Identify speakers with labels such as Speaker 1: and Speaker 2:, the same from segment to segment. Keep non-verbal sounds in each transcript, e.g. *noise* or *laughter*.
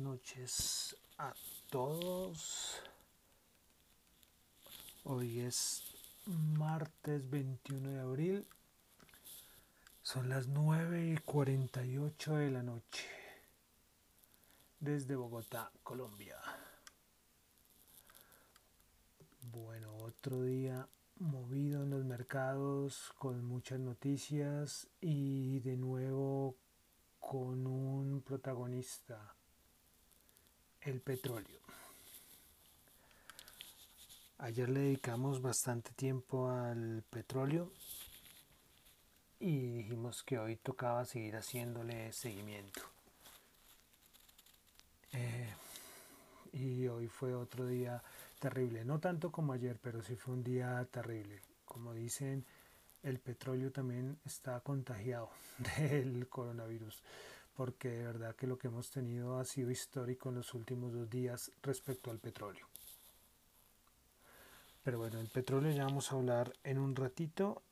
Speaker 1: noches a todos. Hoy es martes 21 de abril. Son las 9 y 48 de la noche. Desde Bogotá, Colombia. Bueno, otro día movido en los mercados con muchas noticias y de nuevo con un protagonista, el petróleo. Ayer le dedicamos bastante tiempo al petróleo y dijimos que hoy tocaba seguir haciéndole seguimiento. Eh, y hoy fue otro día terrible, no tanto como ayer, pero sí fue un día terrible. Como dicen, el petróleo también está contagiado *laughs* del coronavirus, porque de verdad que lo que hemos tenido ha sido histórico en los últimos dos días respecto al petróleo. Pero bueno, el petróleo ya vamos a hablar en un ratito.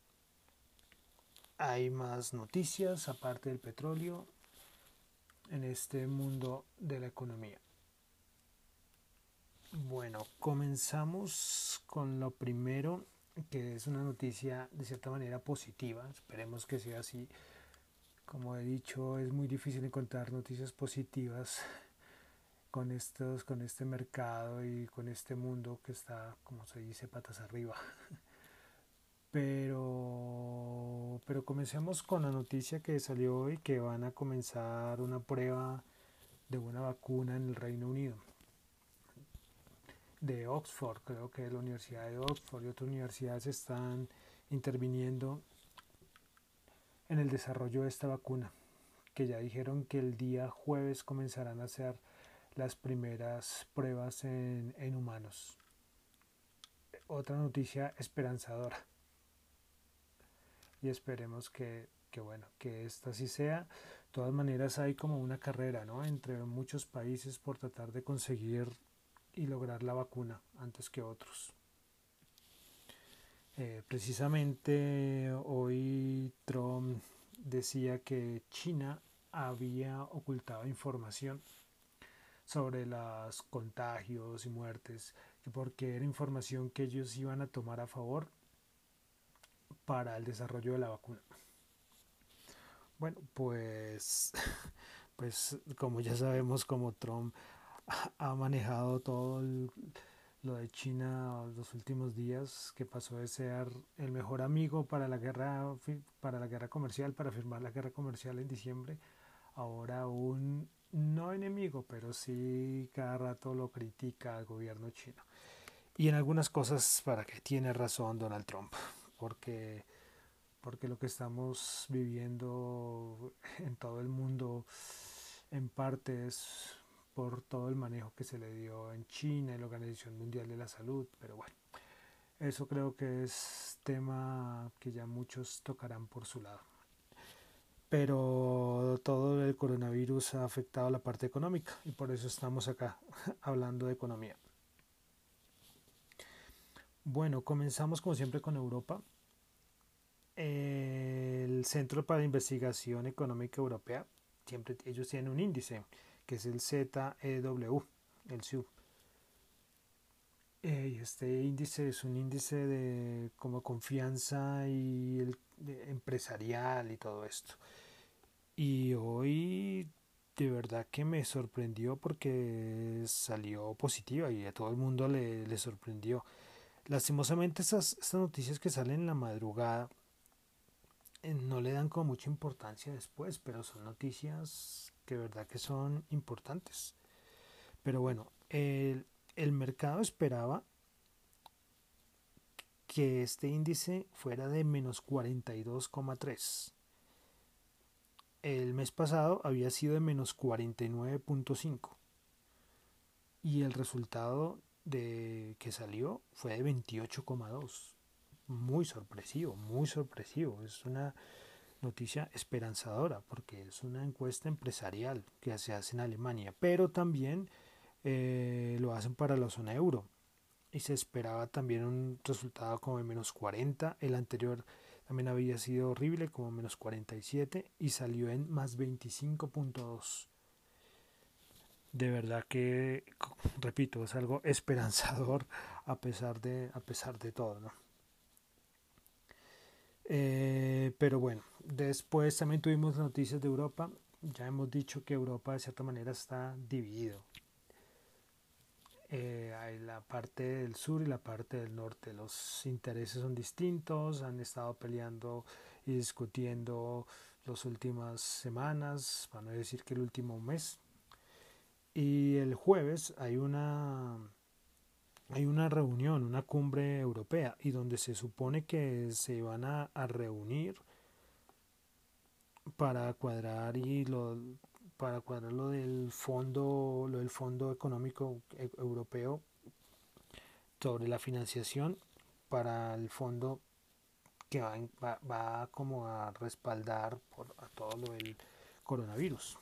Speaker 1: Hay más noticias aparte del petróleo en este mundo de la economía. Bueno, comenzamos con lo primero que es una noticia de cierta manera positiva, esperemos que sea así. Como he dicho, es muy difícil encontrar noticias positivas *laughs* con estos, con este mercado y con este mundo que está, como se dice, patas arriba. *laughs* Pero, pero comencemos con la noticia que salió hoy, que van a comenzar una prueba de una vacuna en el Reino Unido de Oxford, creo que la Universidad de Oxford y otras universidades están interviniendo en el desarrollo de esta vacuna, que ya dijeron que el día jueves comenzarán a hacer las primeras pruebas en, en humanos. Otra noticia esperanzadora. Y esperemos que, que, bueno, que esta sí sea. De todas maneras hay como una carrera, ¿no? Entre muchos países por tratar de conseguir y lograr la vacuna antes que otros. Eh, precisamente hoy Trump decía que China había ocultado información sobre los contagios y muertes, porque era información que ellos iban a tomar a favor para el desarrollo de la vacuna. Bueno, pues, *laughs* pues como ya sabemos, como Trump ha manejado todo lo de China los últimos días, que pasó de ser el mejor amigo para la guerra para la guerra comercial, para firmar la guerra comercial en diciembre, ahora un no enemigo, pero sí cada rato lo critica al gobierno chino. Y en algunas cosas para que tiene razón Donald Trump, porque porque lo que estamos viviendo en todo el mundo en parte es por todo el manejo que se le dio en China, en la Organización Mundial de la Salud, pero bueno, eso creo que es tema que ya muchos tocarán por su lado. Pero todo el coronavirus ha afectado la parte económica y por eso estamos acá *laughs* hablando de economía. Bueno, comenzamos como siempre con Europa. El Centro para Investigación Económica Europea, siempre ellos tienen un índice que es el ZEW, el SU. Eh, este índice es un índice de como confianza y empresarial y todo esto. Y hoy de verdad que me sorprendió porque salió positiva y a todo el mundo le, le sorprendió. Lastimosamente estas, estas noticias que salen en la madrugada eh, no le dan como mucha importancia después, pero son noticias que verdad que son importantes. Pero bueno, el, el mercado esperaba que este índice fuera de menos 42,3. El mes pasado había sido de menos 49.5 y el resultado de que salió fue de 28,2. Muy sorpresivo, muy sorpresivo. Es una noticia esperanzadora porque es una encuesta empresarial que se hace en Alemania, pero también eh, lo hacen para la zona euro y se esperaba también un resultado como de menos 40, el anterior también había sido horrible como menos 47 y salió en más 25.2. de verdad que, repito, es algo *laughs* esperanzador a pesar de, a pesar de todo, ¿no? Eh, pero bueno, después también tuvimos noticias de Europa. Ya hemos dicho que Europa de cierta manera está dividido. Eh, hay la parte del sur y la parte del norte. Los intereses son distintos, han estado peleando y discutiendo las últimas semanas, para no decir que el último mes. Y el jueves hay una hay una reunión, una cumbre europea, y donde se supone que se van a, reunir para cuadrar y lo para cuadrar lo del fondo lo del fondo económico e, europeo sobre la financiación para el fondo que va, va, va como a respaldar por a todo lo del coronavirus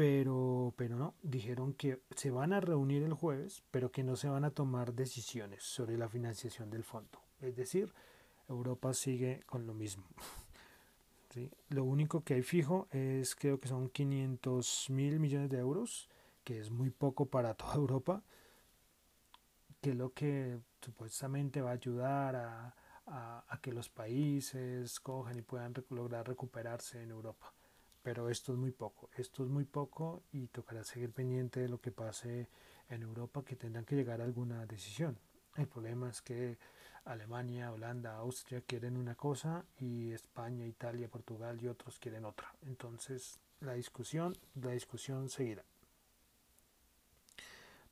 Speaker 1: pero, pero no, dijeron que se van a reunir el jueves, pero que no se van a tomar decisiones sobre la financiación del fondo. Es decir, Europa sigue con lo mismo. *laughs* Lo único que hay fijo es, creo que son 500 mil millones de euros, que es muy poco para *laughs* toda Europa, que es lo que supuestamente va a ayudar a, a que los países cojan y puedan lograr recuperarse en Europa pero esto es muy poco, esto es muy poco y tocará seguir pendiente de lo que pase en Europa que tendrán que llegar a alguna decisión. El problema es que Alemania, Holanda, Austria quieren una cosa y España, Italia, Portugal y otros quieren otra. Entonces la discusión, la discusión seguirá.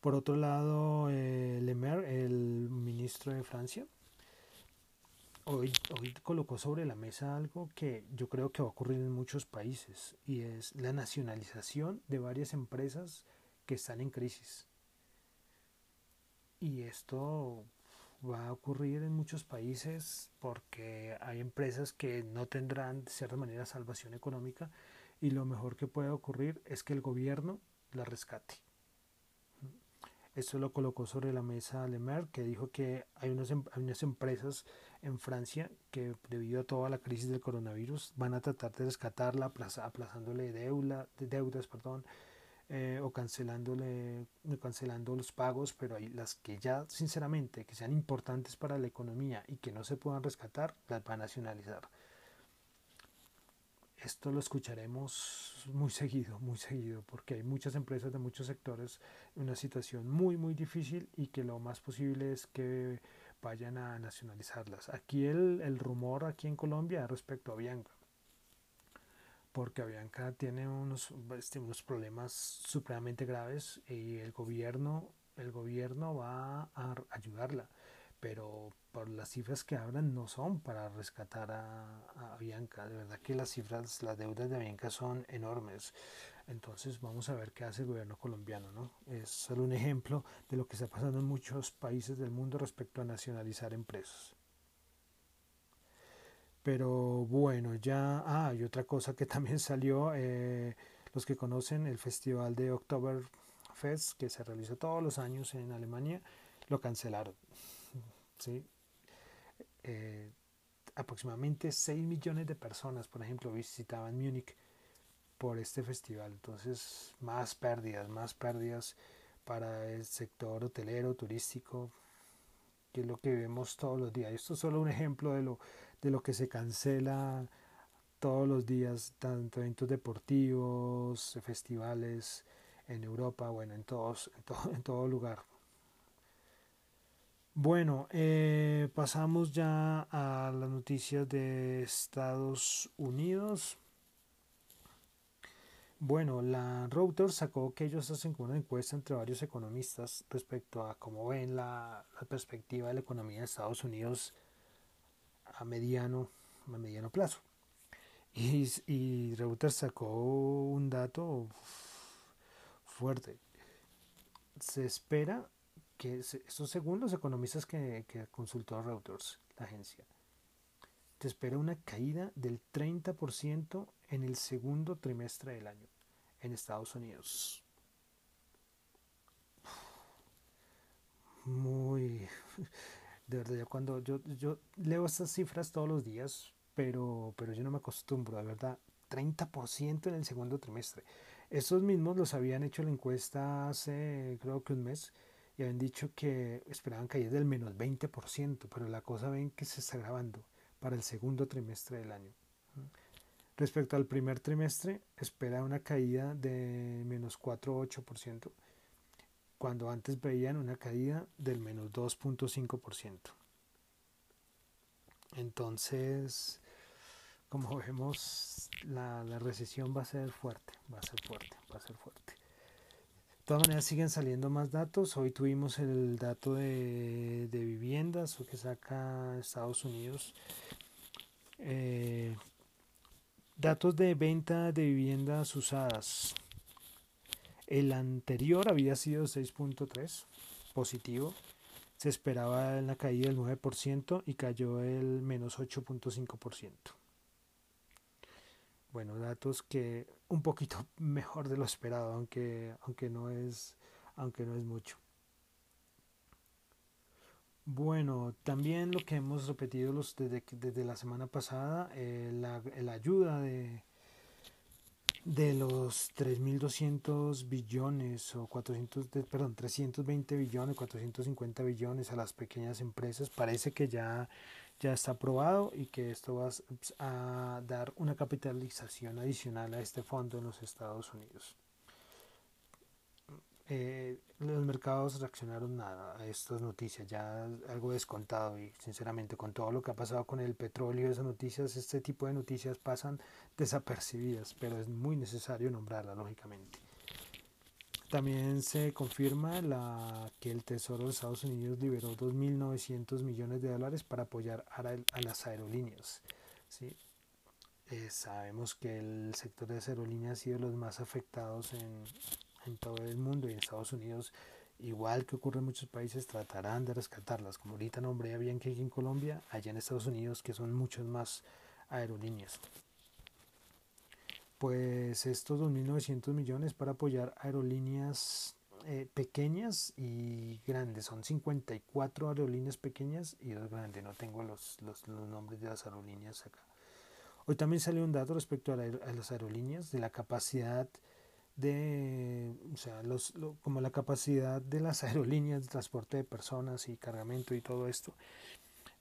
Speaker 1: Por otro lado, eh, Le Maire, el ministro de Francia, hoy, hoy colocó sobre la mesa algo que yo creo que va a ocurrir en muchos países y es la nacionalización de varias empresas que están en crisis. Y esto va a ocurrir en muchos países porque hay empresas que no tendrán de cierta manera salvación económica y lo mejor que puede ocurrir es que el gobierno la rescate. Esto lo colocó sobre la mesa Lemer, que dijo que hay unas, em, hay unas empresas en Francia que debido a toda la crisis del coronavirus van a tratar de rescatarla aplazándole deuda, deudas perdón, eh, o cancelándole, cancelando los pagos, pero hay las que ya sinceramente que sean importantes para la economía y que no se puedan rescatar, las van a nacionalizar. Esto lo escucharemos muy seguido, muy seguido, porque hay muchas empresas de muchos sectores en una situación muy, muy difícil y que lo más posible es que vayan a nacionalizarlas. Aquí el, el rumor aquí en Colombia respecto a Bianca, porque Bianca tiene unos, este, unos problemas supremamente graves y el gobierno, el gobierno va a ayudarla, pero por las cifras que hablan no son para rescatar a, a Bianca. De verdad que las cifras, las deudas de Bianca son enormes. Entonces vamos a ver qué hace el gobierno colombiano. ¿no? Es solo un ejemplo de lo que está pasando en muchos países del mundo respecto a nacionalizar empresas. Pero bueno, ya... Ah, y otra cosa que *laughs* también salió, eh, los que conocen el festival de Oktoberfest, que se realiza todos los años en Alemania, lo cancelaron. *laughs* ¿sí? Eh, aproximadamente 6 millones de personas, por ejemplo, visitaban Múnich por este festival. Entonces, más pérdidas, más pérdidas para el sector hotelero, turístico, que es lo que vemos todos los días. Esto es solo un ejemplo de lo, de lo que se cancela todos los días, tanto eventos deportivos, festivales en Europa, bueno, en, todos, en, todo, *laughs* en todo lugar. Bueno, eh, pasamos ya a las noticias de Estados Unidos. Bueno, la Reuters sacó que ellos hacen una encuesta entre varios economistas respecto a cómo ven la, perspectiva de la economía de Estados Unidos a mediano, a mediano plazo. Y, y Reuters sacó un dato fuerte. Se espera que, según los economistas que, que consultó Reuters, la agencia, te espera una caída del 30% en el segundo trimestre del año en Estados Unidos. Muy... De verdad, yo cuando yo, yo leo estas cifras todos los días, pero, pero yo no me acostumbro, de verdad. 30% en el segundo trimestre. Estos mismos los habían hecho la encuesta hace creo que un mes y habían dicho que esperaban caer del menos 20%, pero la cosa ven que se está grabando para el segundo trimestre del año. Respecto al primer trimestre, espera una caída de menos 4,8%, cuando antes veían una caída del menos 2.5%. Entonces, como vemos, la, la, recesión va a ser fuerte, va a ser fuerte, va a ser fuerte. De todas maneras, siguen saliendo más datos. Hoy tuvimos el dato de, de viviendas, que saca Estados Unidos. Eh, Datos de venta de viviendas usadas. El anterior había sido 6.3 positivo. Se esperaba la caída del 9% y cayó el menos 8.5%. Bueno, datos que un poquito *laughs* mejor de lo esperado, aunque, aunque, no, es, aunque no es mucho. Bueno, también lo que hemos repetido los, desde, desde la semana pasada, eh, la, la, ayuda de, de los 3.200 billones o 400, de, perdón, 320 billones, 450 billones a las pequeñas empresas, parece que ya, ya está aprobado y que esto va a dar una capitalización adicional a este fondo en los Estados Unidos. Eh, los mercados reaccionaron nada a estas noticias, ya algo descontado y sinceramente con todo lo que ha pasado con el petróleo, esas noticias, este tipo de noticias pasan desapercibidas, pero es muy necesario nombrarla lógicamente. También se confirma la, que el Tesoro de Estados Unidos liberó 2.900 millones de dólares para apoyar a, a las aerolíneas. ¿sí? Eh, sabemos que el sector de las aerolíneas ha sido los más afectados en, en todo el mundo y en Estados Unidos, igual que ocurre en muchos países, tratarán de rescatarlas. Como ahorita nombré que aquí en Colombia, allá en Estados Unidos, que son muchas más aerolíneas. Pues estos 2.900 millones para apoyar aerolíneas eh, pequeñas y grandes. Son 54 aerolíneas pequeñas y dos grandes. No tengo los, los, los nombres de las aerolíneas acá. Hoy también salió un dato respecto a, la, a las aerolíneas de la capacidad de, o sea, los, como la capacidad de las *laughs* aerolíneas de transporte de personas y cargamento y todo esto,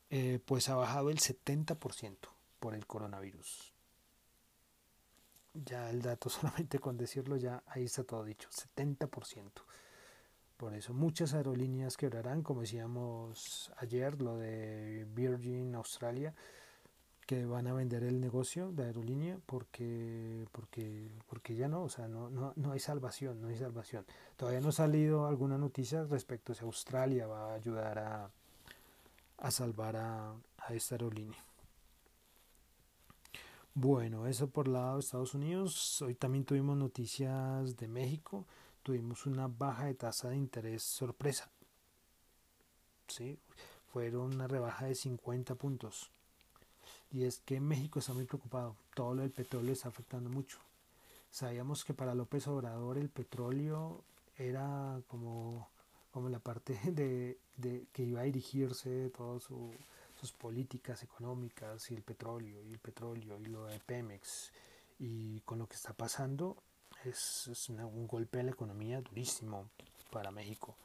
Speaker 1: eh, pues ha bajado el 70% por el coronavirus. Ya el dato *laughs* solamente con decirlo ya ahí está todo dicho, 70%. Por eso muchas aerolíneas quebrarán, como decíamos ayer, lo de Virgin Australia, que van a vender el negocio de aerolínea porque porque porque ya no, o sea, no, no, no hay salvación, no hay salvación. Todavía no ha salido alguna noticia respecto a si Australia va a ayudar a, a salvar a, a esta aerolínea. Bueno, eso por lado de Estados Unidos. Hoy también tuvimos noticias de México. Tuvimos una baja de tasa de interés sorpresa. ¿Sí? Fueron una rebaja de 50 puntos y es que México está muy preocupado, todo lo del petróleo está afectando mucho. Sabíamos que para López Obrador el petróleo era como, como la parte *laughs* de, de que iba a dirigirse todas sus políticas económicas y el petróleo y el petróleo y lo de Pemex y con lo que está pasando es, es un golpe a la economía durísimo para México.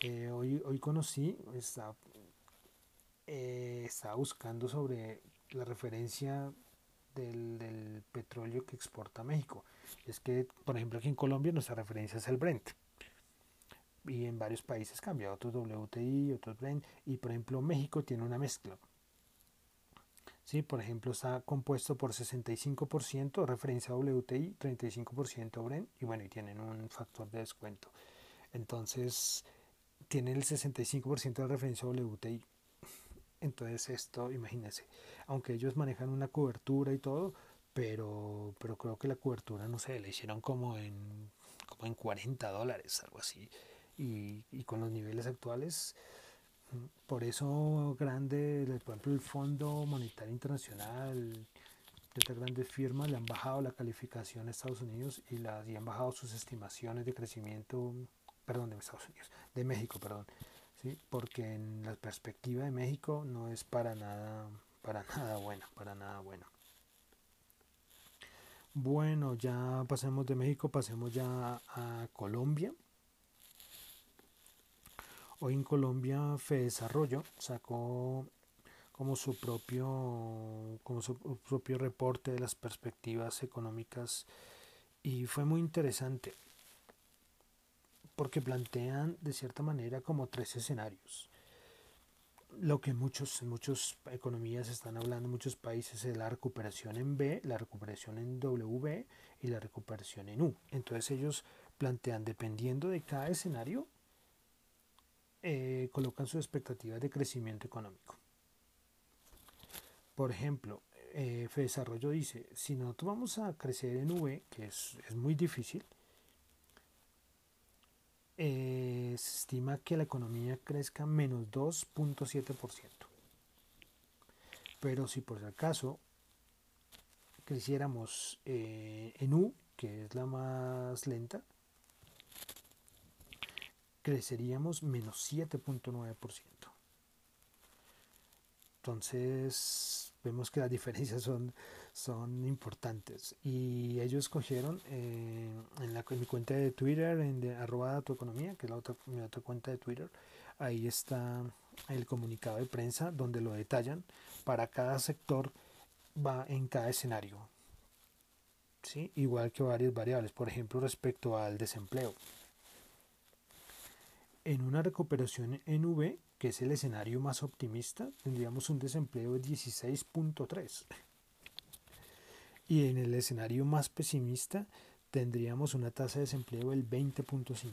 Speaker 1: Eh, hoy, hoy conocí, está, eh, estaba buscando sobre la referencia del, petróleo que exporta México. Es que, por ejemplo, aquí en Colombia nuestra referencia es el Brent. Y en varios países cambia, otros WTI, otros Brent. Y por ejemplo, México tiene una mezcla. ¿Sí? Por ejemplo, está compuesto por 65% referencia WTI, 35% Brent. Y bueno, y tienen un factor de descuento. Entonces, tienen el 65% de referencia WTI. Entonces esto, imagínense, aunque ellos manejan una cobertura y todo, pero, pero creo que la cobertura, no sé, la hicieron como en, como en 40 dólares, algo así. Y, y con los niveles actuales, mm, por eso grande, por ejemplo, el Fondo Monetario Internacional, de estas grandes firmas le han bajado la calificación a Estados Unidos y, las, y han bajado sus estimaciones de crecimiento, perdón, de Estados Unidos, de México, perdón, porque en la perspectiva de México no es para nada, para *laughs* nada bueno, para nada bueno. Bueno, ya pasemos de México, pasemos ya a Colombia. Hoy en Colombia Desarrollo sacó como su propio como su propio reporte de las perspectivas económicas y fue muy interesante porque plantean de cierta manera como tres escenarios. Lo que muchos muchas economías están hablando muchos países es la recuperación en B la recuperación en W y la recuperación en U. Entonces ellos plantean dependiendo de cada escenario eh, colocan sus expectativas de crecimiento económico. Por ejemplo, eh, Desarrollo dice, si nosotros vamos a crecer en V, que es, muy difícil, eh, se estima que la economía crezca menos 2.7%. Pero si por si acaso creciéramos eh, en U, que es la más lenta, creceríamos menos 7.9%. Entonces vemos que las *laughs* diferencias son, son importantes. Y ellos cogieron eh, en, la, mi cuenta de Twitter, en de, arroba tu economía, que es la otra, mi otra cuenta de Twitter, ahí está el comunicado de prensa donde lo detallan para cada sector va en cada escenario. ¿Sí? Igual que varias variables, por ejemplo, respecto al desempleo. En una recuperación en V, que es el escenario más optimista, tendríamos un desempleo de 16.3. Y en el escenario más pesimista tendríamos una tasa de desempleo del 20.5.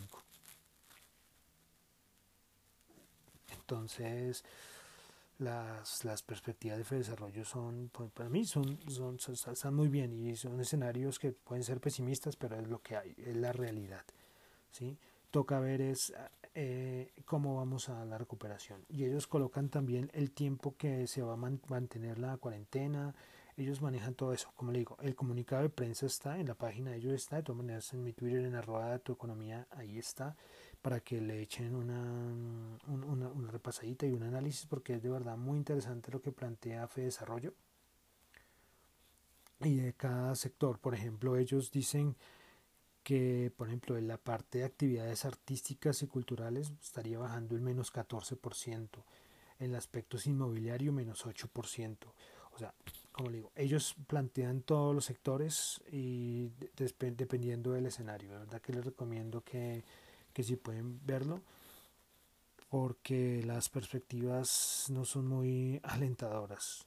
Speaker 1: Entonces, las, las, perspectivas de desarrollo son, para mí, son, son, están muy bien y son escenarios que pueden ser pesimistas, pero es lo que hay, es la realidad. ¿sí? Toca ver es eh, cómo vamos a la recuperación. Y ellos colocan también el tiempo que se va a mantener la cuarentena. Ellos manejan todo eso. Como le digo, el comunicado de prensa está en la página de ellos está. De todas maneras, en mi Twitter, en arroba tu economía, ahí está. Para que le echen una, una, repasadita y un análisis, porque es de verdad muy interesante lo que plantea Fe Desarrollo. Y de cada sector, por ejemplo, ellos dicen que, por ejemplo, en la parte de actividades artísticas y culturales estaría bajando el menos 14%, en el aspecto inmobiliario menos 8%. O sea, como digo, ellos plantean todos los sectores y dependiendo del escenario. La verdad que les recomiendo que, que si pueden verlo, porque las perspectivas no son muy alentadoras.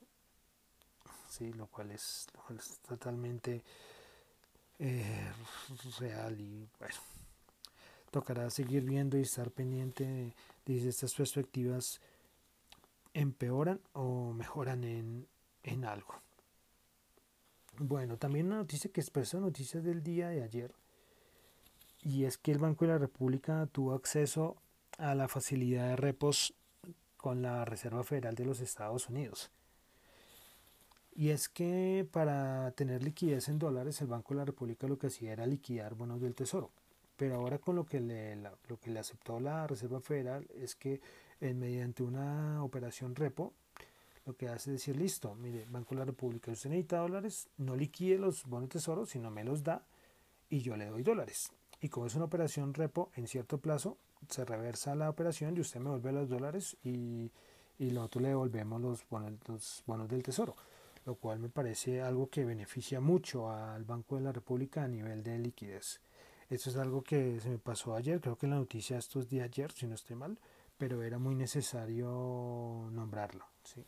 Speaker 1: Sí, lo cual es, lo cual es totalmente eh, real y bueno, tocará seguir viendo y estar pendiente de, si estas perspectivas empeoran o mejoran en, en algo. Bueno, también una noticia que expresó noticias del día de ayer y es que el Banco de la República tuvo acceso a la facilidad de repos con la Reserva Federal de los Estados Unidos. Y es que para tener liquidez en dólares, el Banco de la República lo que hacía era liquidar bonos del Tesoro. Pero ahora con lo que le, lo que le aceptó la Reserva Federal es que en, mediante una operación repo, lo que hace es decir, listo, mire, Banco de la República, usted necesita dólares, no liquide los bonos del Tesoro, sino me los da y yo le doy dólares. Y como es una operación repo, en cierto plazo se reversa la operación y usted me vuelve los dólares y, y nosotros le devolvemos los bonos, los bonos del Tesoro lo cual me parece algo que beneficia mucho al Banco de la República a nivel de liquidez. Esto es algo que se me pasó ayer, creo que en la noticia estos días ayer, si no estoy mal, pero era muy necesario nombrarlo. ¿sí?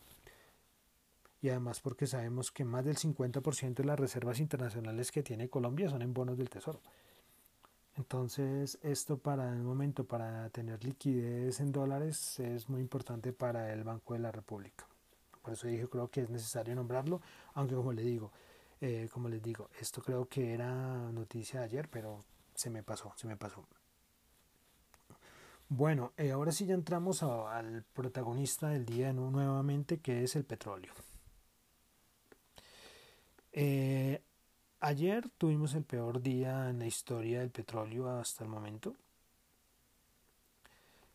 Speaker 1: Y además porque sabemos que más del 50% de las reservas internacionales que tiene Colombia son en bonos del Tesoro. Entonces, esto para el momento, para tener liquidez en dólares, es muy importante para el Banco de la República. Por eso dije, creo que es necesario nombrarlo, aunque como le digo, eh, como les digo, esto creo que era noticia de ayer, pero se me pasó, se me pasó. Bueno, eh, ahora sí ya entramos al protagonista del día nuevamente, que es el petróleo. Eh, ayer tuvimos el peor día en la historia del petróleo hasta el momento.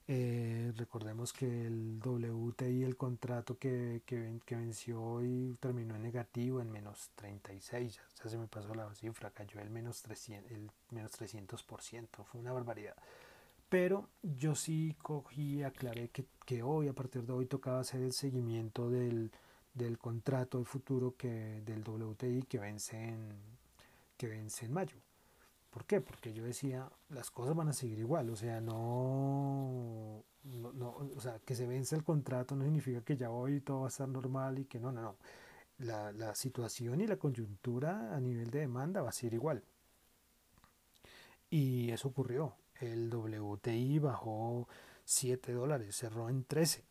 Speaker 1: Eh, recordemos que el WTI, el contrato que, que, que, venció hoy terminó en negativo en menos 36, ya, se me pasó la cifra, cayó el menos 300%, el menos 300%, fue una barbaridad. Pero yo sí cogí aclaré que, que, hoy, a partir de hoy, tocaba hacer el seguimiento del, del contrato futuro que, del WTI que vence en, que vence en mayo. ¿Por qué? Porque yo decía, las cosas van a seguir igual, o sea, no, no, o sea, que se vence el contrato no significa que ya hoy todo va a estar normal y que no, no, no. La, la situación y la coyuntura a nivel de demanda va a ser igual. Y eso ocurrió. El WTI bajó 7 dólares, cerró en 13.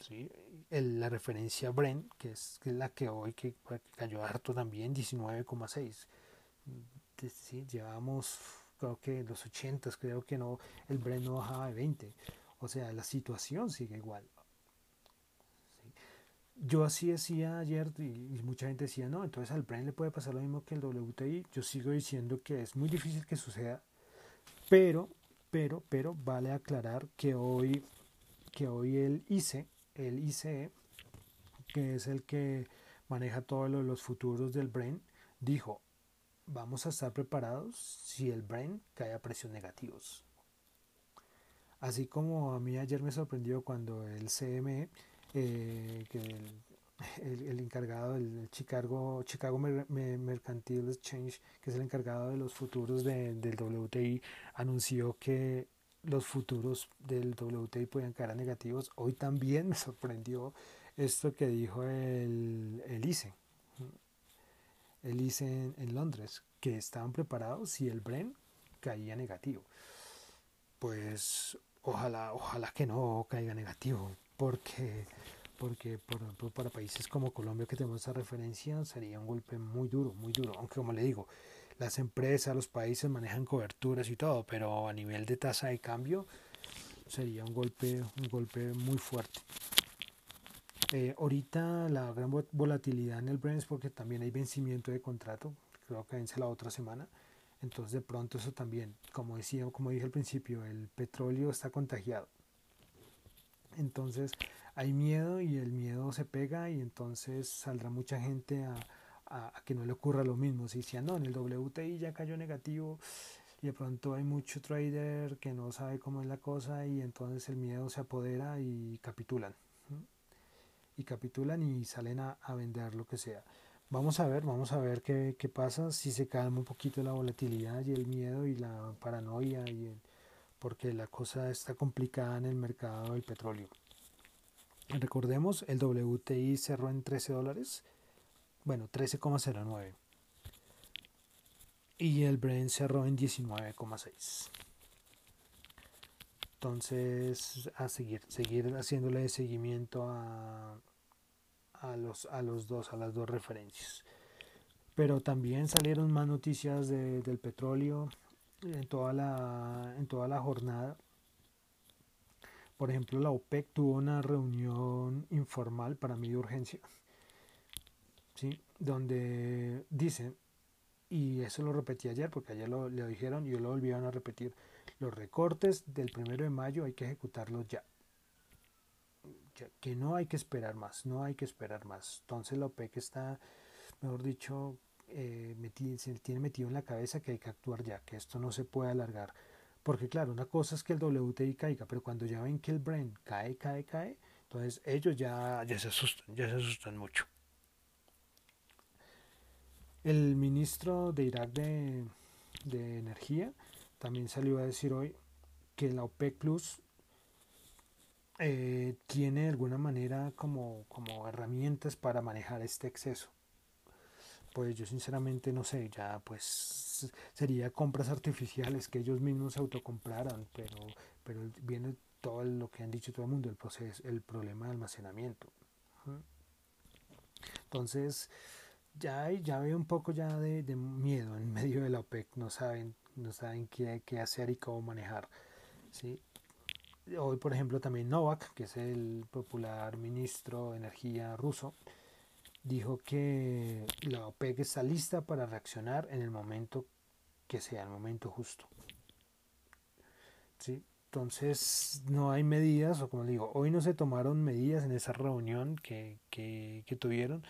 Speaker 1: ¿Sí? El, la referencia Brent, que es, que es la que hoy que, cayó harto también, 19,6 sí, llevamos, creo que los 80, creo que no, el Brent no bajaba de 20. O sea, la situación sigue igual. Yo así decía ayer y, mucha gente decía, no, entonces al Brent le puede pasar lo mismo que el WTI. Yo sigo diciendo que es muy difícil que suceda, pero, pero, pero vale aclarar que hoy, que hoy el ICE, el ICE, que es el que maneja todos los futuros del Brent, dijo, vamos a estar preparados si el brain cae a precios negativos. Así como a mí ayer me sorprendió cuando el CME, eh, el, encargado del Chicago, Chicago Mercantile Exchange, que es el encargado de los futuros del WTI, anunció que los futuros del WTI podían caer a negativos. Hoy también me sorprendió esto que dijo el, el ICE él dice en, Londres que estaban preparados si el Bren caía negativo. Pues ojalá, ojalá que no caiga negativo, porque, porque por ejemplo para países como Colombia que tenemos esa referencia sería un golpe muy duro, muy duro. Aunque como le digo, las empresas, los países manejan coberturas y todo, pero a nivel de tasa de cambio sería un golpe, un golpe muy fuerte. Eh, ahorita la gran volatilidad en el Brent porque también hay vencimiento de contrato, creo que vence la otra semana. Entonces de pronto eso también, como decía, como dije al principio, el petróleo está contagiado. Entonces hay miedo y el miedo se pega y entonces saldrá mucha gente a, que no le ocurra lo mismo. Si decían, no, en el WTI ya cayó negativo y de pronto hay mucho trader que no sabe cómo es la cosa y entonces el miedo se apodera y capitulan y capitulan y salen a, vender lo que sea. Vamos a ver, vamos a ver qué, qué, pasa si se calma un poquito la volatilidad y el miedo y la paranoia y porque la cosa está complicada en el mercado del petróleo. Recordemos, el WTI cerró en 13 dólares, bueno, 13,09. Y el Brent cerró en 19,6. Entonces, a seguir, seguir haciéndole seguimiento a, a los, a los dos, a las dos referencias. Pero también salieron más noticias del petróleo en toda, la, en toda la jornada. Por ejemplo, la OPEC tuvo una reunión informal para mí de urgencia, ¿sí? donde dicen, y eso lo repetí ayer porque ayer lo, le dijeron y lo volvieron a repetir, los recortes del primero de mayo hay que ejecutarlos ya que no hay que esperar más, no hay que esperar más. Entonces la OPEC está, mejor dicho, eh, se tiene metido en la cabeza que hay que actuar ya, que esto no se puede alargar. Porque claro, una cosa es que el WTI caiga, pero cuando ya ven que el Brent cae, cae, cae, entonces ellos ya, ya se asustan, ya se asustan mucho. El ministro de Irak de, de Energía también salió a decir hoy que la OPEC Plus eh, tiene de alguna manera como, como herramientas para manejar este exceso. Pues yo sinceramente no sé, ya pues sería compras artificiales que ellos mismos se autocompraran, pero, pero viene todo lo que han dicho todo el mundo, el proceso, el problema de almacenamiento. Entonces, ya, ya veo un poco ya de, de, miedo en medio de la OPEC, no saben, no saben qué, qué hacer y cómo manejar. ¿sí? hoy, por ejemplo, también Novak, que es el popular ministro de Energía ruso, dijo que la OPEC está lista para reaccionar en el momento que sea, el momento justo. ¿Sí? Entonces no hay medidas, o como digo, hoy no se tomaron medidas en esa reunión que, que, que tuvieron,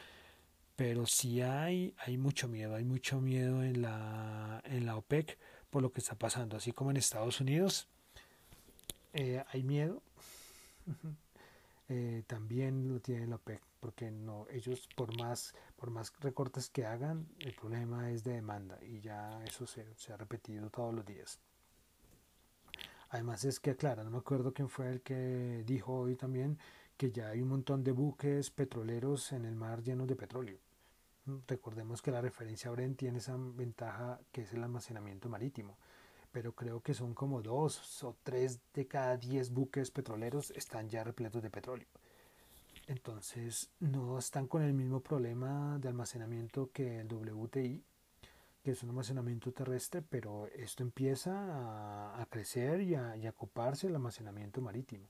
Speaker 1: pero sí hay, hay mucho miedo, hay mucho miedo en la, en la OPEC por lo que está pasando, así como en Estados Unidos eh, hay miedo, eh, también lo tiene la OPEC, porque no, ellos por más, por más recortes que hagan, el problema es de demanda y ya eso se, se ha repetido todos los días. Además es que, claro, no me acuerdo quién fue el que dijo hoy también que ya hay un montón de buques petroleros en el mar llenos de petróleo. Recordemos que la referencia Brent tiene esa ventaja que es el almacenamiento marítimo, pero creo que son como dos o tres de cada diez buques petroleros están ya repletos de petróleo. Entonces no están con el mismo problema de almacenamiento que el WTI, que es un almacenamiento terrestre, pero esto empieza a, crecer y a, y a ocuparse el almacenamiento marítimo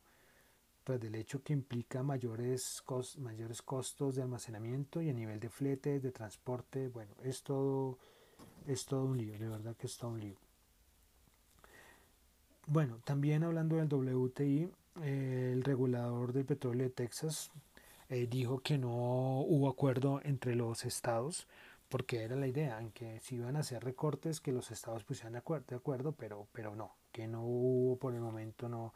Speaker 1: del hecho que implica mayores, mayores costos de almacenamiento y a nivel de flete, de transporte, bueno, es todo, es todo un lío, de verdad que es todo un lío. Bueno, también hablando del WTI, el regulador del petróleo de Texas eh, dijo que no hubo acuerdo entre los estados, porque era la idea, en que si iban a hacer recortes, que los estados pusieran de acuerdo, de acuerdo pero, pero no, que no hubo por el momento, no,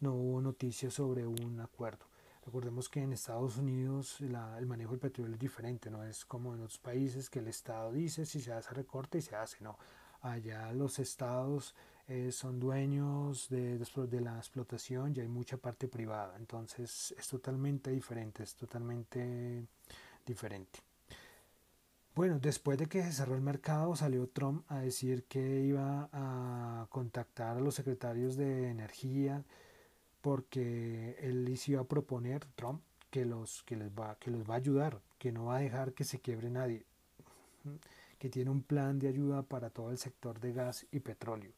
Speaker 1: no hubo noticias sobre un acuerdo. Recordemos que en Estados Unidos el manejo del petróleo es diferente, no es como en otros países que el Estado dice si se hace recorte y se hace, no. Allá los estados eh, son dueños de, de, la explotación y hay mucha parte privada, entonces es totalmente diferente, es totalmente diferente. Bueno, después de que se cerró el mercado, salió Trump a decir que iba a contactar a los secretarios de energía, porque él les iba a proponer, Trump, que los, que, les va, que los va a ayudar, que no va a dejar que se quiebre nadie, que tiene un plan de ayuda para todo el sector de gas y petróleo.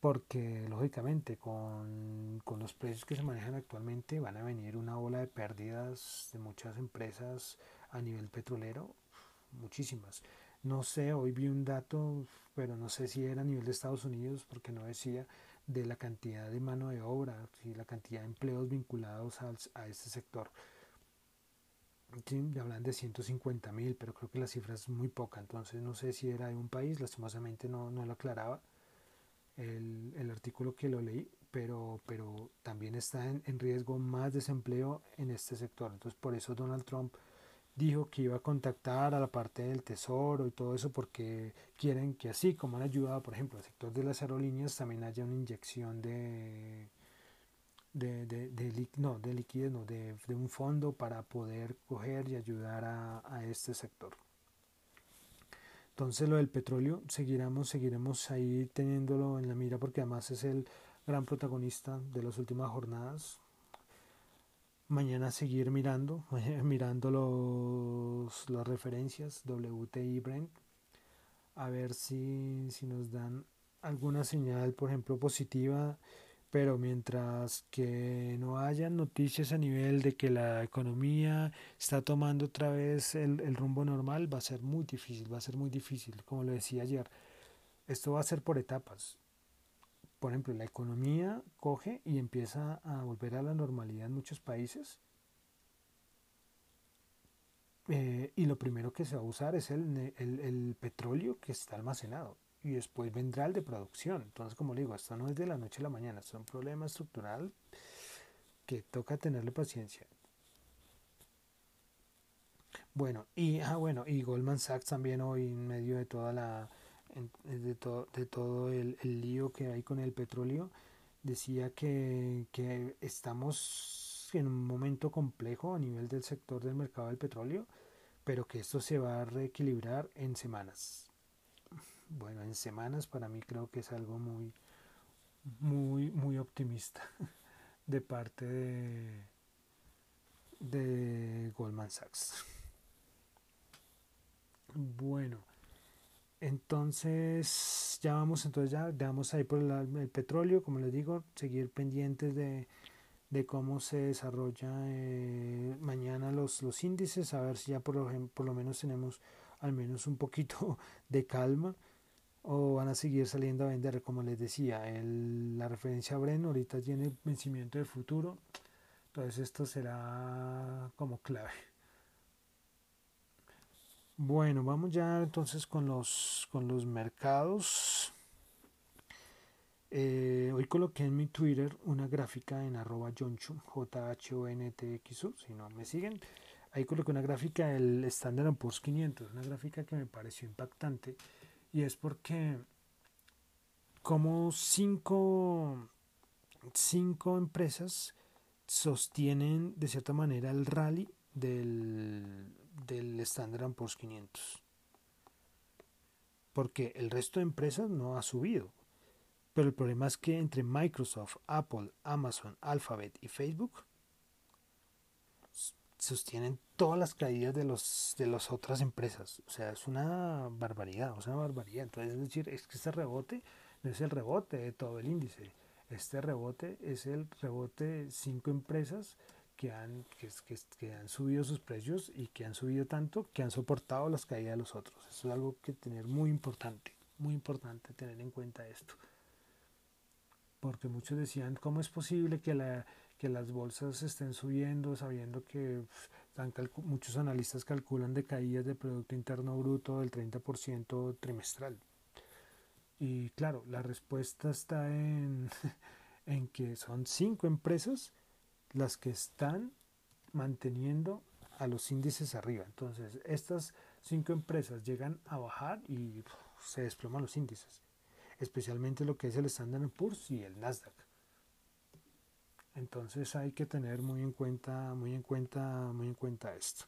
Speaker 1: Porque lógicamente con, con los precios que se manejan actualmente van a venir una ola de pérdidas de muchas empresas a nivel petrolero, muchísimas. No sé, hoy vi un dato, pero no sé si era a nivel de Estados Unidos, porque no decía, de la cantidad de mano de obra y la cantidad de empleos vinculados a este sector. hablan de 150 mil, pero creo que la cifra es muy poca, entonces no sé si era de un país, lastimosamente no, no lo aclaraba el, el, artículo que lo leí, pero, pero también está en, en riesgo más desempleo en este sector. Entonces por eso Donald Trump dijo que iba a contactar a la parte del tesoro y todo eso porque quieren que así como han ayudado, por ejemplo, al sector de las aerolíneas, también haya una inyección de, de, de, de no, de liquidez, no, de, de, un fondo para poder coger y ayudar a, a, este sector. Entonces lo del petróleo seguiremos, seguiremos ahí teniéndolo en la mira porque además es el gran protagonista de las últimas jornadas mañana seguir mirando, *laughs* mirando los, las referencias WTI Brent, a ver si, si nos dan alguna señal, por ejemplo, positiva, pero mientras que no haya noticias a nivel de que la economía está tomando otra vez el, el rumbo normal, va a ser muy difícil, va a ser muy difícil, como lo decía ayer. Esto va a ser por etapas por ejemplo, la economía coge y empieza a volver a la normalidad en muchos países. Eh, y lo primero que se va a usar es el, el, el, petróleo que está almacenado. Y después vendrá el de producción. Entonces, como digo, esto no es de la noche a la mañana, es un problema estructural que toca tenerle paciencia. Bueno, y ah, bueno, y Goldman Sachs también hoy en medio de toda la de, de todo el, lío que hay con el petróleo, decía que, que estamos en un momento complejo a nivel del sector del mercado del petróleo, pero que esto se va a reequilibrar en semanas. Bueno, en semanas para mí creo que es algo muy, muy, muy optimista *laughs* de parte de, de Goldman Sachs. Bueno, entonces, ya vamos, entonces ya vamos ahí por el, petróleo, como les digo, seguir pendientes de, de cómo se desarrolla eh, mañana los, los índices, a ver si ya por lo, por lo menos tenemos al menos un poquito *laughs* de calma. o van a seguir saliendo a vender. Como les decía, el, la referencia Bren ahorita tiene vencimiento de futuro. Entonces esto será como clave. Bueno, vamos ya entonces con los, con los mercados. Eh, hoy coloqué en mi Twitter una gráfica en arroba jonchu, j h o n t x u si no me siguen. Ahí coloqué una gráfica del Standard Poor's 500, una gráfica que me pareció impactante y es porque como cinco, cinco empresas sostienen de cierta manera el rally del, del Standard Poor's 500. Porque el resto de empresas no ha subido. Pero el problema es que entre Microsoft, Apple, Amazon, Alphabet y Facebook sostienen todas las caídas de los de las otras empresas. O sea, es una barbaridad, sea, una barbaridad. Entonces, es decir, es que este rebote no es el rebote de todo el índice. Este rebote es el rebote de cinco empresas que han, que, que, que, han subido sus precios y que han subido tanto que han soportado las caídas de los otros. Eso es algo que tener muy importante, muy importante tener en cuenta esto. Porque muchos decían, ¿cómo es posible que la, que las bolsas estén subiendo sabiendo que muchos analistas calculan de caídas de Producto Interno Bruto del 30% trimestral. Y claro, la respuesta está en, *laughs* en que son cinco empresas las que están manteniendo a los índices arriba. Entonces, estas cinco empresas llegan a bajar y se desploman los índices, especialmente lo que es el Standard Poor's y el Nasdaq. Entonces hay que tener muy en cuenta, muy en cuenta, muy en cuenta esto.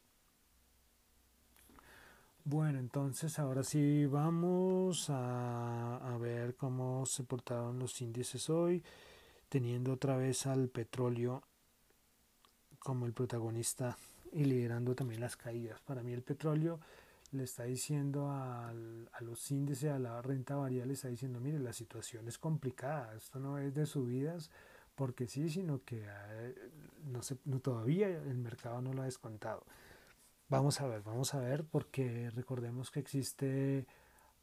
Speaker 1: Bueno, entonces ahora sí vamos a, a, ver cómo se portaron los índices hoy, teniendo otra vez al petróleo como el protagonista y liderando también las caídas. Para mí el petróleo le está diciendo a los índices, a la renta variable, le está diciendo, mire, la situación es complicada, esto no es de subidas, porque sí, sino que eh, no sé, no, todavía el mercado no lo ha descontado. Vamos a ver, vamos a ver, porque recordemos que existe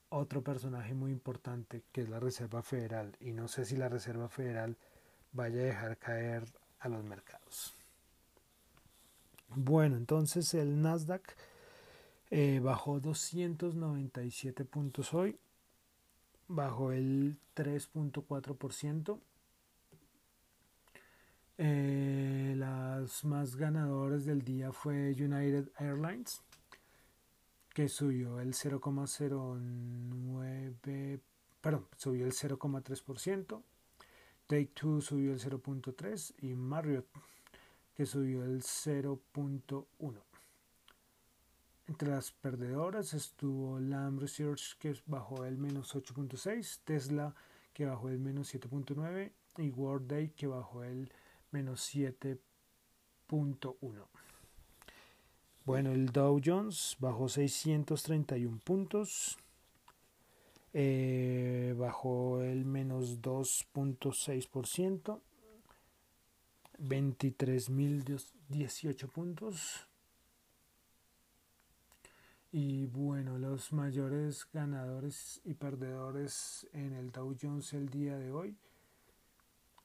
Speaker 1: otro personaje muy importante que es la Reserva Federal y no sé si la Reserva Federal vaya a dejar caer a los mercados. Bueno, entonces el Nasdaq eh, bajó 297 puntos hoy, bajó el 3.4%. Eh, las más ganadoras del día fue United Airlines, que subió el 0,09, perdón, subió el 0,3%. Take Two subió el 0.3 y Marriott que subió el 0.1. Entre las perdedoras estuvo Lam Research que bajó el menos 8.6, Tesla que bajó el menos 7.9 y Workday que bajó el menos 7.1. Bueno, el Dow Jones bajó 631 puntos, eh, bajó el menos 2.6%, 23.018 puntos. Y bueno, los mayores ganadores y perdedores en el Dow Jones el día de hoy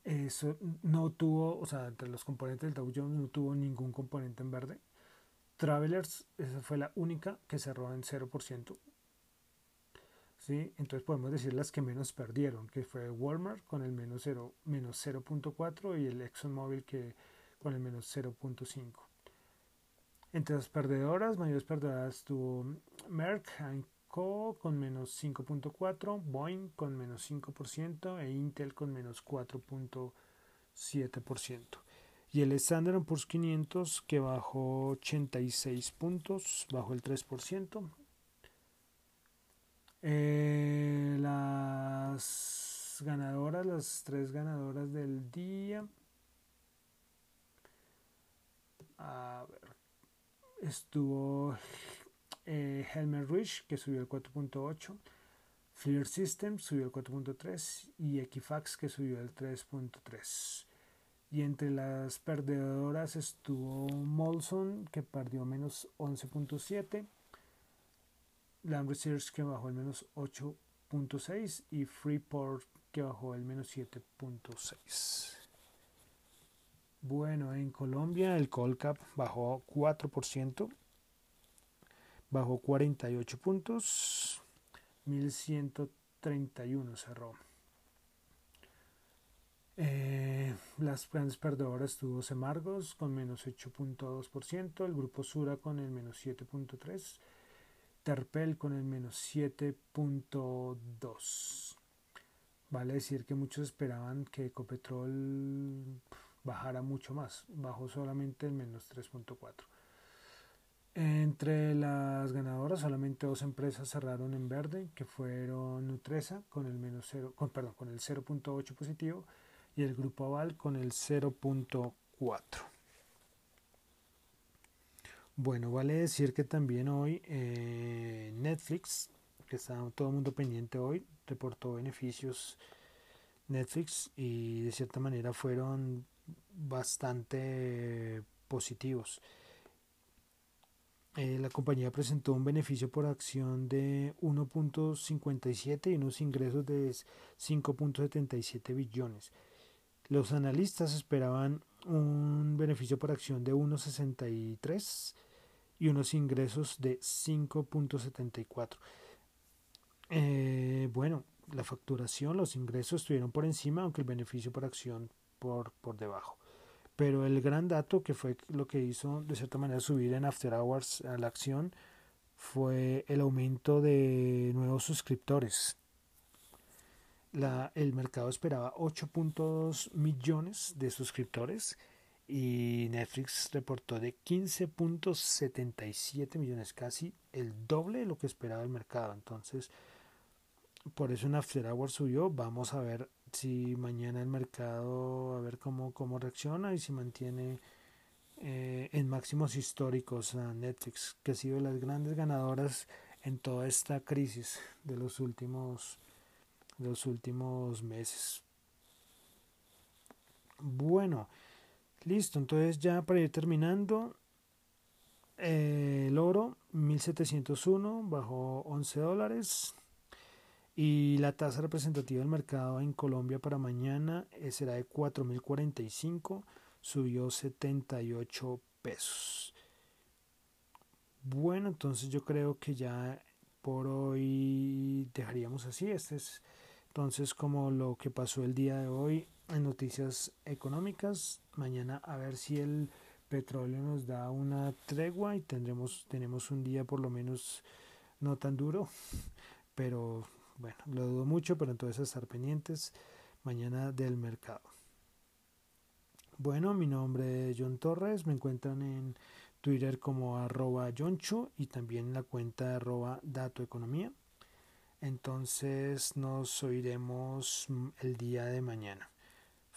Speaker 1: eso no tuvo, o sea, entre los componentes del Dow Jones no tuvo ningún componente en verde. Travelers, esa fue la única que cerró en 0%. ¿Sí? Entonces podemos decir las que menos perdieron, que fue Walmart con el menos 0.4 menos y el ExxonMobil que con el menos 0.5. Entre las perdedoras, mayores perdedoras tuvo Merck con menos 5.4%, Boeing con menos 5% e Intel con menos 4.7%. Y el Standard Poor's 500 que bajó 86 puntos, bajó el 3%. Eh, las ganadoras, las tres ganadoras del día. Estuvo eh, Helmer Rich, que subió el 4.8, Fleer Systems subió el 4.3 y Equifax, que subió el 3.3. Y entre las perdedoras estuvo Molson, que perdió menos 11.7, Lamb Research, que bajó el menos 8 7.6 y Freeport que bajó el menos 7.6. Bueno, en Colombia el Colcap bajó 4%, bajó 48 puntos, 1131 cerró. Eh, las grandes perdedoras tuvo Semargos con menos 8.2%, el grupo Sura con el menos 7.3%, Terpel con el menos 7.2%. Vale decir que muchos esperaban que Ecopetrol bajara mucho más, bajó solamente el menos 3.4%. Entre las ganadoras, solamente dos empresas cerraron en verde, que fueron Nutresa con el menos 0, con, perdón, con el 0.8 positivo y el grupo Aval con el 0.4. Bueno, vale decir que también hoy eh, Netflix, que está todo el mundo pendiente hoy, reportó beneficios Netflix y de cierta manera fueron bastante positivos. Eh, la compañía presentó un beneficio por acción de 1.57 y unos ingresos de 5.77 billones. Los analistas esperaban un beneficio por acción de 1.63 y unos ingresos de 5.74. Eh, bueno, la facturación, los ingresos estuvieron por encima, aunque el beneficio por acción por, por debajo. Pero el gran dato que fue lo que hizo de cierta manera subir en After Hours a la acción fue el aumento de nuevos suscriptores el mercado esperaba 8.2 millones de suscriptores y Netflix reportó de 15.77 millones, casi el doble de lo que esperaba el mercado. Entonces, por eso en After Hours subió. Vamos a ver si mañana el mercado, a ver cómo, cómo reacciona y si mantiene eh, en máximos históricos a Netflix, que ha sido de las grandes ganadoras en toda esta crisis de los últimos los últimos meses. Bueno, listo, entonces ya para ir terminando, eh, el oro 1701 bajó 11 dólares y la tasa representativa del mercado en Colombia para mañana eh, será de 4045, subió 78 pesos. Bueno, entonces yo creo que ya por hoy dejaríamos así. Este es entonces, como lo que pasó el día de hoy en noticias económicas, mañana a ver si el petróleo nos da una tregua y tendremos tenemos un día por lo menos no tan duro, *laughs* pero bueno, lo dudo mucho, pero entonces estar pendientes mañana del mercado. Bueno, mi nombre es John Torres, me encuentran en Twitter como arroba Chu y también en la cuenta arroba Dato Economía. Entonces nos oiremos el día de mañana.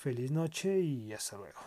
Speaker 1: Feliz noche y hasta luego.